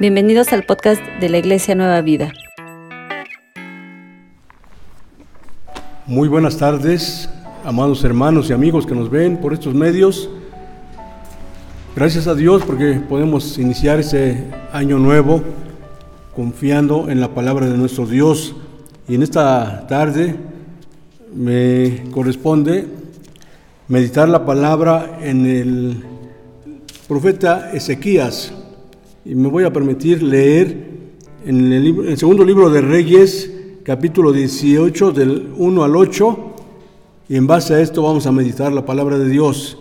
Bienvenidos al podcast de la Iglesia Nueva Vida. Muy buenas tardes, amados hermanos y amigos que nos ven por estos medios. Gracias a Dios porque podemos iniciar ese año nuevo confiando en la palabra de nuestro Dios. Y en esta tarde me corresponde meditar la palabra en el profeta Ezequías. Y me voy a permitir leer en el, segundo libro de Reyes, capítulo 18, del 1 al 8. Y en base a esto vamos a meditar la palabra de Dios,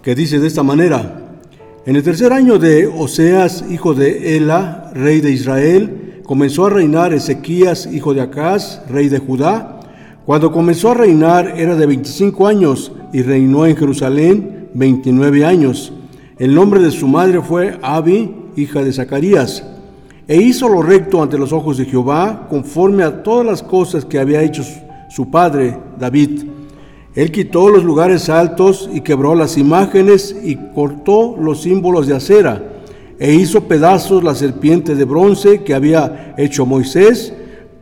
que dice de esta manera. En el tercer año de Oseas, hijo de Ela, rey de Israel, comenzó a reinar Ezequías, hijo de Acaz, rey de Judá. Cuando comenzó a reinar era de 25 años y reinó en Jerusalén 29 años. El nombre de su madre fue Abi, hija de Zacarías, e hizo lo recto ante los ojos de Jehová, conforme a todas las cosas que había hecho su padre David. Él quitó los lugares altos y quebró las imágenes y cortó los símbolos de acera, e hizo pedazos la serpiente de bronce que había hecho Moisés,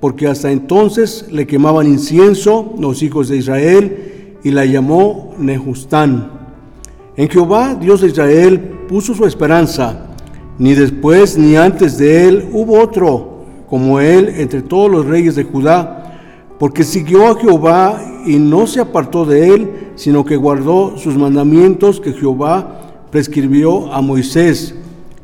porque hasta entonces le quemaban incienso los hijos de Israel, y la llamó Nehustán. En Jehová, Dios de Israel, puso su esperanza ni después ni antes de él hubo otro como él entre todos los reyes de Judá, porque siguió a Jehová y no se apartó de él, sino que guardó sus mandamientos que Jehová prescribió a Moisés.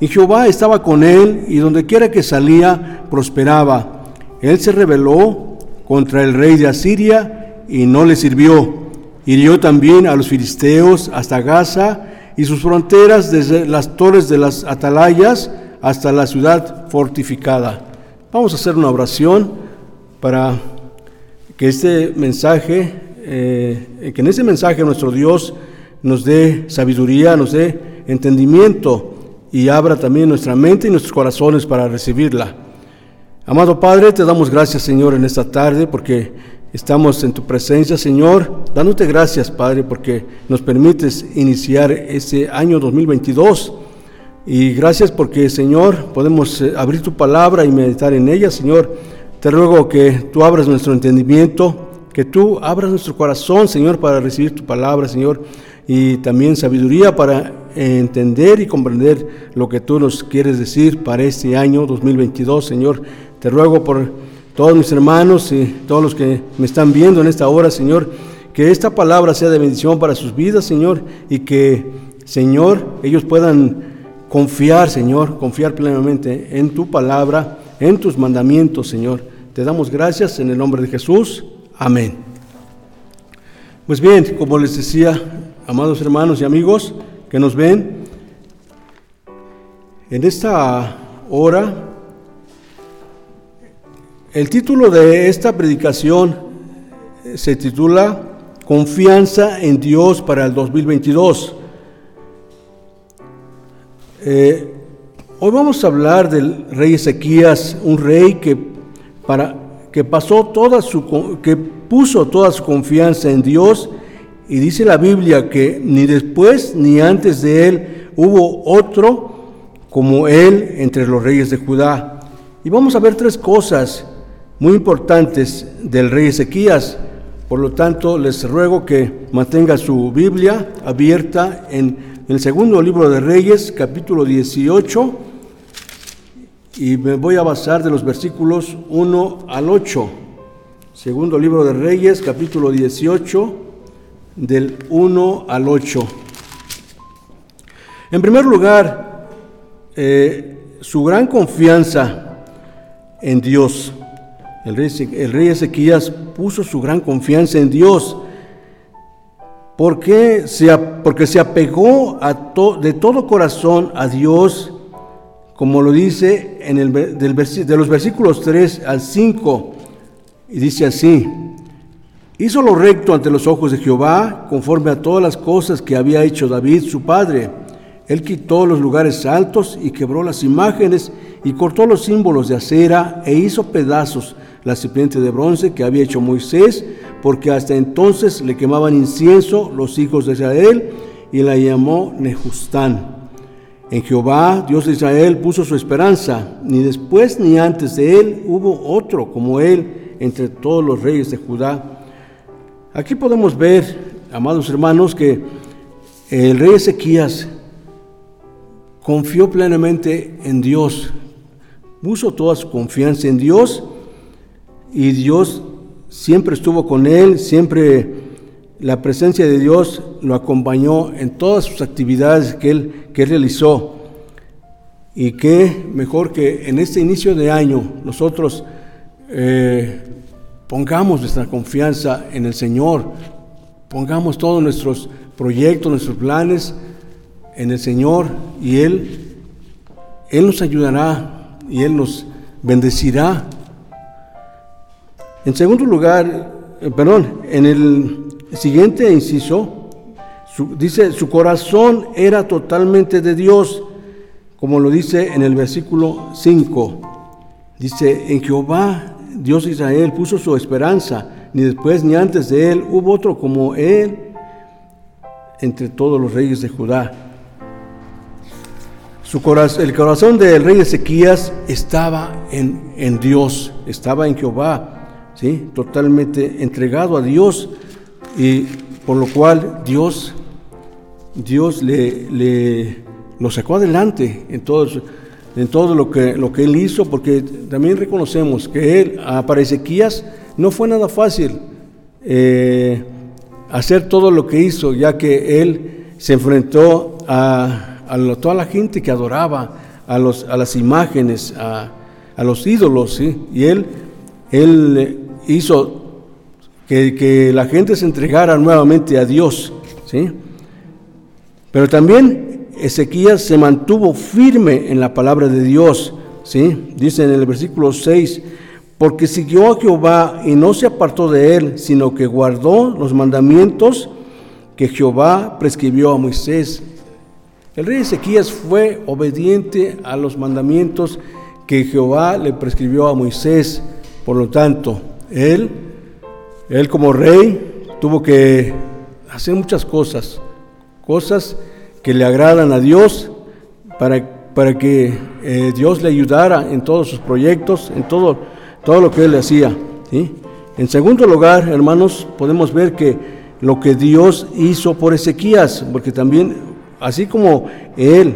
Y Jehová estaba con él y donde quiera que salía prosperaba. Él se rebeló contra el rey de Asiria y no le sirvió. Hirió también a los filisteos hasta Gaza y sus fronteras desde las torres de las atalayas hasta la ciudad fortificada. Vamos a hacer una oración para que este mensaje, eh, que en ese mensaje nuestro Dios nos dé sabiduría, nos dé entendimiento y abra también nuestra mente y nuestros corazones para recibirla. Amado Padre, te damos gracias Señor en esta tarde porque Estamos en tu presencia, Señor, dándote gracias, Padre, porque nos permites iniciar este año 2022. Y gracias porque, Señor, podemos eh, abrir tu palabra y meditar en ella, Señor. Te ruego que tú abras nuestro entendimiento, que tú abras nuestro corazón, Señor, para recibir tu palabra, Señor, y también sabiduría para entender y comprender lo que tú nos quieres decir para este año 2022, Señor. Te ruego por todos mis hermanos y todos los que me están viendo en esta hora, Señor, que esta palabra sea de bendición para sus vidas, Señor, y que, Señor, ellos puedan confiar, Señor, confiar plenamente en tu palabra, en tus mandamientos, Señor. Te damos gracias en el nombre de Jesús. Amén. Pues bien, como les decía, amados hermanos y amigos que nos ven, en esta hora el título de esta predicación se titula Confianza en Dios para el 2022. Eh, hoy vamos a hablar del rey Ezequías, un rey que, para, que, pasó toda su, que puso toda su confianza en Dios y dice la Biblia que ni después ni antes de él hubo otro como él entre los reyes de Judá. Y vamos a ver tres cosas muy importantes del rey Ezequías. Por lo tanto, les ruego que mantenga su Biblia abierta en el segundo libro de Reyes, capítulo 18, y me voy a basar de los versículos 1 al 8. Segundo libro de Reyes, capítulo 18, del 1 al 8. En primer lugar, eh, su gran confianza en Dios. El rey, Ezequías puso su gran confianza en Dios. ¿Por qué? porque se apegó de todo corazón a Dios, como lo dice en el, del de los versículos 3 al 5. Y dice así, hizo lo recto ante los ojos de Jehová, conforme a todas las cosas que había hecho David su padre. Él quitó los lugares altos y quebró las imágenes y cortó los símbolos de acera e hizo pedazos la serpiente de bronce que había hecho Moisés, porque hasta entonces le quemaban incienso los hijos de Israel y la llamó Nehustán. En Jehová, Dios de Israel, puso su esperanza. Ni después ni antes de él hubo otro como él entre todos los reyes de Judá. Aquí podemos ver, amados hermanos, que el rey Ezequías confió plenamente en Dios, puso toda su confianza en Dios y Dios siempre estuvo con él, siempre la presencia de Dios lo acompañó en todas sus actividades que él, que realizó. Y qué mejor que en este inicio de año nosotros eh, pongamos nuestra confianza en el Señor, pongamos todos nuestros proyectos, nuestros planes en el Señor y Él, Él nos ayudará y Él nos bendecirá. En segundo lugar, eh, perdón, en el siguiente inciso, dice, su corazón era totalmente de Dios, como lo dice en el versículo 5. Dice, en Jehová, Dios Israel, puso su esperanza, ni después ni antes de él hubo otro como él entre todos los reyes de Judá. El corazón del rey Ezequías estaba en Dios, estaba en Jehová, ¿sí? totalmente entregado a Dios y por lo cual Dios, Dios le, le lo sacó adelante en todo, en todo lo, que, lo que él hizo, porque también reconocemos que él, para Ezequías, no fue nada fácil eh, hacer todo lo que hizo, ya que él se enfrentó a, a toda la gente que adoraba, a, los, a las imágenes, a, a los ídolos, ¿sí? y él, él hizo que, la gente se entregara nuevamente a Dios. ¿sí? Pero también Ezequías se mantuvo firme en la palabra de Dios. ¿sí? Dice en el versículo 6, porque siguió a Jehová y no se apartó de él, sino que guardó los mandamientos que Jehová prescribió a Moisés. El rey Ezequías fue obediente a los mandamientos que Jehová le prescribió a Moisés. Por lo tanto, él él como rey tuvo que hacer muchas cosas, cosas que le agradan a Dios para, para que eh, Dios le ayudara en todos sus proyectos, en todo, todo lo que él hacía. En segundo lugar, hermanos, podemos ver que lo que Dios hizo por Ezequías, porque también, así como él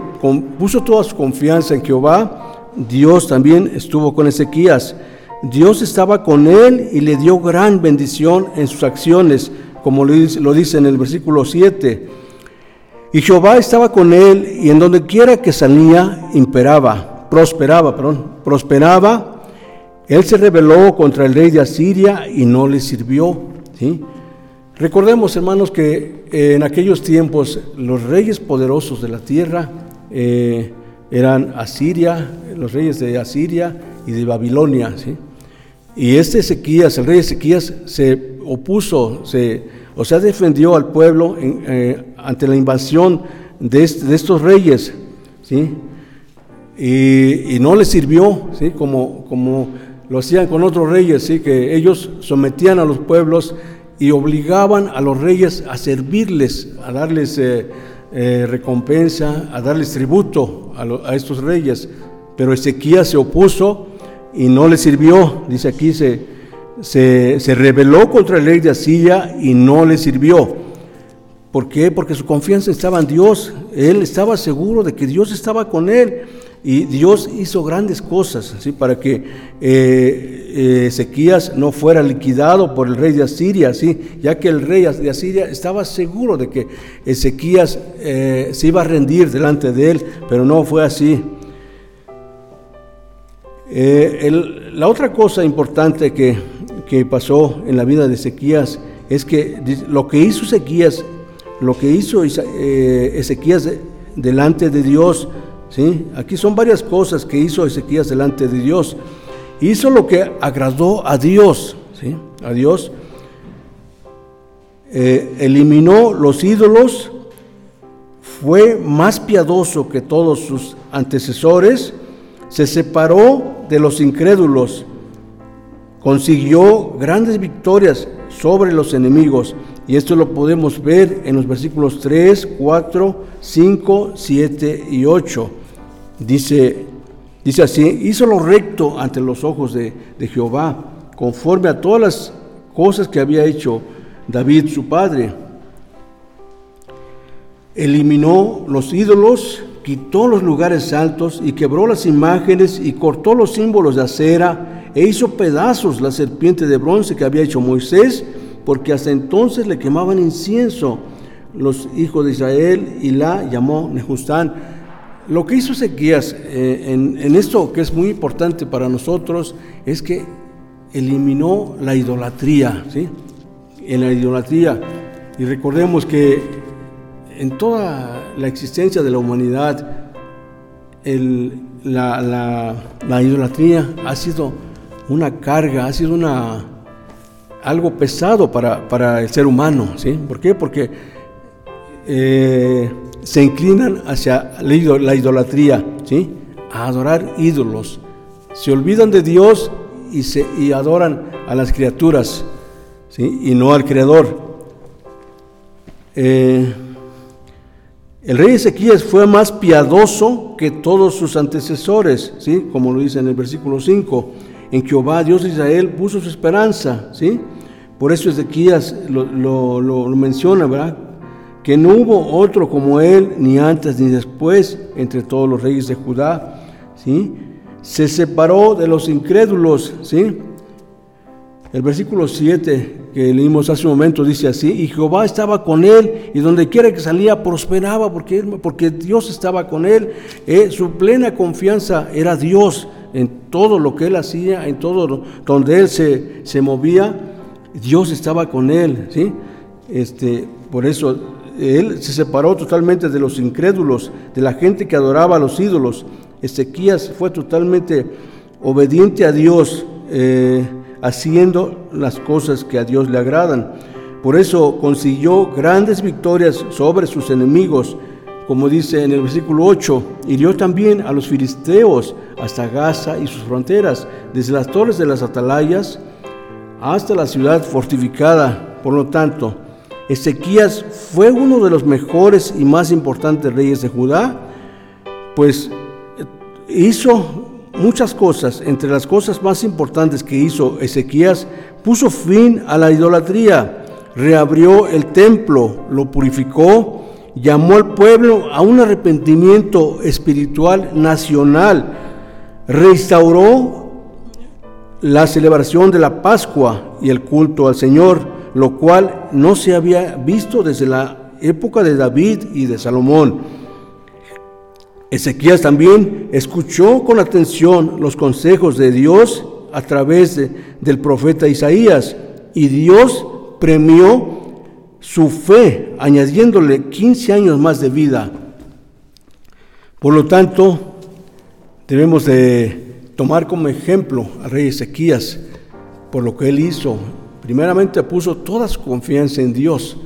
puso toda su confianza en Jehová, Dios también estuvo con Ezequías. Dios estaba con él y le dio gran bendición en sus acciones, como lo dice en el versículo 7. Y Jehová estaba con él y en donde quiera que salía, imperaba, prosperaba, perdón, prosperaba. Él se rebeló contra el rey de Asiria y no le sirvió. ¿sí? Recordemos, hermanos, que en aquellos tiempos los reyes poderosos de la tierra eh, eran Asiria, los reyes de Asiria y de Babilonia. ¿sí? Y este Ezequías, el rey Ezequías, se opuso, se, o sea, defendió al pueblo eh, ante la invasión de, estos reyes, ¿sí? Y, no le sirvió, ¿sí? Como, como lo hacían con otros reyes, ¿sí? Que ellos sometían a los pueblos y obligaban a los reyes a servirles, a darles eh, eh, recompensa, a darles tributo a, a estos reyes. Pero Ezequías se opuso y no le sirvió. Dice aquí, se, se, rebeló contra el rey de Asiria y no le sirvió. ¿Por qué? Porque su confianza estaba en Dios. Él estaba seguro de que Dios estaba con él. Y Dios hizo grandes cosas ¿sí? para que eh, eh, Ezequías no fuera liquidado por el rey de Asiria, ¿sí? ya que el rey de Asiria estaba seguro de que Ezequías eh, se iba a rendir delante de él, pero no fue así. Eh, la otra cosa importante que, pasó en la vida de Ezequías es que lo que hizo Ezequías, lo que hizo eh, Ezequías delante de Dios, ¿sí? aquí son varias cosas que hizo Ezequías delante de Dios. Hizo lo que agradó a Dios, ¿sí? a Dios. Eh, eliminó los ídolos, fue más piadoso que todos sus antecesores, se separó de los incrédulos, consiguió grandes victorias sobre los enemigos Y esto lo podemos ver en los versículos 3, 4, 5, 7 y 8. Dice, dice así, hizo lo recto ante los ojos de, de Jehová, conforme a todas las cosas que había hecho David su padre. Eliminó los ídolos, quitó los lugares altos y quebró las imágenes y cortó los símbolos de acera e hizo pedazos la serpiente de bronce que había hecho Moisés porque hasta entonces le quemaban incienso los hijos de Israel y la llamó Nejustán. Lo que hizo Ezequías eh, en, esto que es muy importante para nosotros es que eliminó la idolatría, ¿sí? En la idolatría. Y recordemos que en toda la existencia de la humanidad, la, la idolatría ha sido una carga, ha sido algo pesado para, el ser humano. ¿sí? ¿Por qué? Porque eh, se inclinan hacia la idolatría, ¿sí? a adorar ídolos. Se olvidan de Dios y, se, y adoran a las criaturas y no al Creador. Eh, el rey Ezequías fue más piadoso que todos sus antecesores, ¿sí? como lo dice en el versículo 5. En Jehová, Dios de Israel, puso su esperanza. ¿sí? Por eso Ezequías lo, lo, menciona, ¿verdad? Que no hubo otro como él, ni antes ni después, entre todos los reyes de Judá, ¿sí? Se separó de los incrédulos, ¿sí? El versículo 7 que leímos hace un momento dice así, y Jehová estaba con él, y donde quiera que salía prosperaba, porque, porque Dios estaba con él. Eh, su plena confianza era Dios en todo lo que él hacía, en todo donde él se, se movía Dios estaba con él, ¿sí? Este, por eso él se separó totalmente de los incrédulos, de la gente que adoraba a los ídolos. Ezequías fue totalmente obediente a Dios, eh, haciendo las cosas que a Dios le agradan. Por eso consiguió grandes victorias sobre sus enemigos, como dice en el versículo 8, hirió también a los filisteos hasta Gaza y sus fronteras, desde las torres de las atalayas hasta la ciudad fortificada. Por lo tanto, Ezequías fue uno de los mejores y más importantes reyes de Judá, pues hizo muchas cosas. Entre las cosas más importantes que hizo Ezequías, puso fin a la idolatría, reabrió el templo, lo purificó, llamó al pueblo a un arrepentimiento espiritual nacional, restauró la celebración de la Pascua y el culto al Señor, lo cual no se había visto desde la época de David y de Salomón. Ezequías también escuchó con atención los consejos de Dios a través del profeta Isaías y Dios premió su fe añadiéndole 15 años más de vida. Por lo tanto, debemos de tomar como ejemplo al rey Ezequías por lo que él hizo. Primeramente puso toda su confianza en Dios,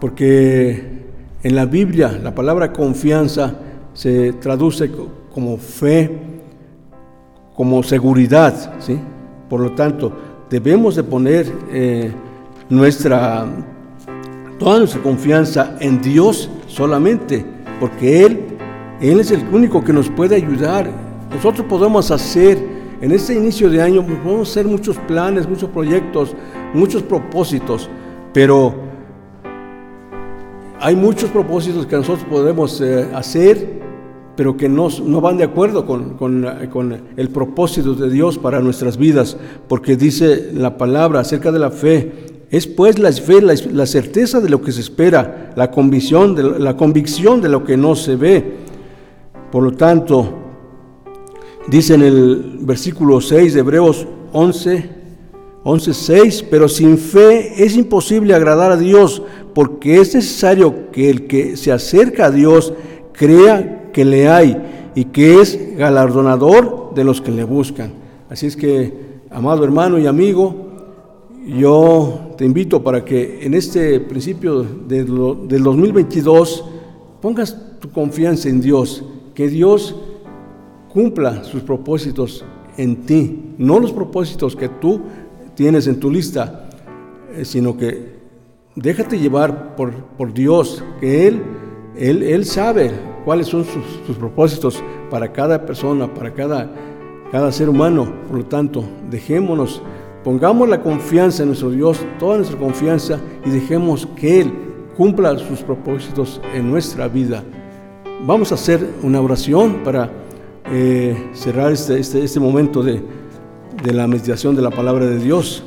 porque en la Biblia la palabra confianza se traduce como fe, como seguridad, ¿sí? Por lo tanto, debemos de poner eh, nuestra, toda nuestra confianza en Dios solamente, porque Él, Él es el único que nos puede ayudar nosotros podemos hacer, en este inicio de año, podemos hacer muchos planes, muchos proyectos, muchos propósitos, pero hay muchos propósitos que nosotros podemos eh, hacer, pero que no, no, van de acuerdo con, con, el propósito de Dios para nuestras vidas, porque dice la palabra acerca de la fe, es pues la fe, la, la, certeza de lo que se espera, la convicción, de, la convicción de lo que no se ve. Por lo tanto, Dice en el versículo 6 de Hebreos 11, 11, 6, pero sin fe es imposible agradar a Dios, porque es necesario que el que se acerca a Dios crea que le hay y que es galardonador de los que le buscan. Así es que, amado hermano y amigo, yo te invito para que en este principio del 2022 pongas tu confianza en Dios, que Dios cumpla sus propósitos en ti, no los propósitos que tú tienes en tu lista. eh, sino que déjate llevar por, por Dios, que Él, Él, Él sabe cuáles son sus, propósitos para cada persona, para cada, cada ser humano. Por lo tanto, dejémonos, pongamos la confianza en nuestro Dios, toda nuestra confianza, y dejemos que Él cumpla sus propósitos en nuestra vida. Vamos a hacer una oración para eh, cerrar este, este, este momento de, de la meditación de la palabra de Dios.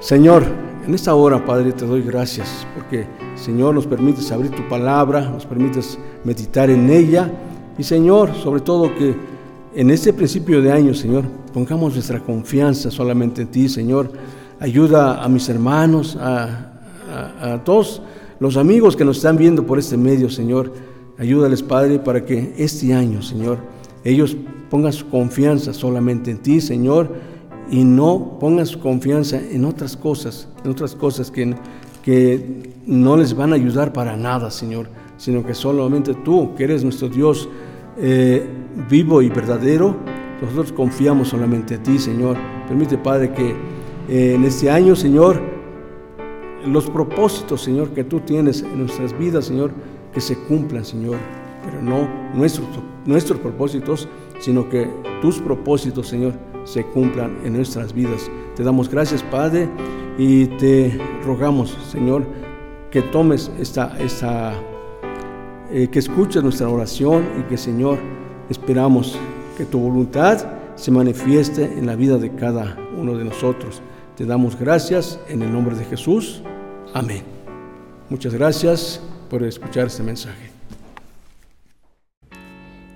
Señor, en esta hora, Padre, te doy gracias porque, Señor, nos permites abrir tu palabra, nos permites meditar en ella y, Señor, sobre todo que en este principio de año, Señor, pongamos nuestra confianza solamente en ti, Señor. Ayuda a mis hermanos, a, a, a todos los amigos que nos están viendo por este medio, Señor. Ayúdales, Padre, para que este año, Señor, ellos pongan su confianza solamente en ti, Señor, y no pongan su confianza en otras cosas, en otras cosas que, que no les van a ayudar para nada, Señor, sino que solamente tú, que eres nuestro Dios eh, vivo y verdadero, nosotros confiamos solamente en ti, Señor. Permite, Padre, que eh, en este año, Señor, los propósitos, Señor, que tú tienes en nuestras vidas, Señor, que se cumplan, Señor, pero no nuestros, nuestros propósitos, sino que tus propósitos, Señor, se cumplan en nuestras vidas. Te damos gracias, Padre, y te rogamos, Señor, que tomes esta, esta eh, que escuches nuestra oración y que, Señor, esperamos que tu voluntad se manifieste en la vida de cada uno de nosotros. Te damos gracias en el nombre de Jesús. Amén. Muchas gracias por escuchar este mensaje.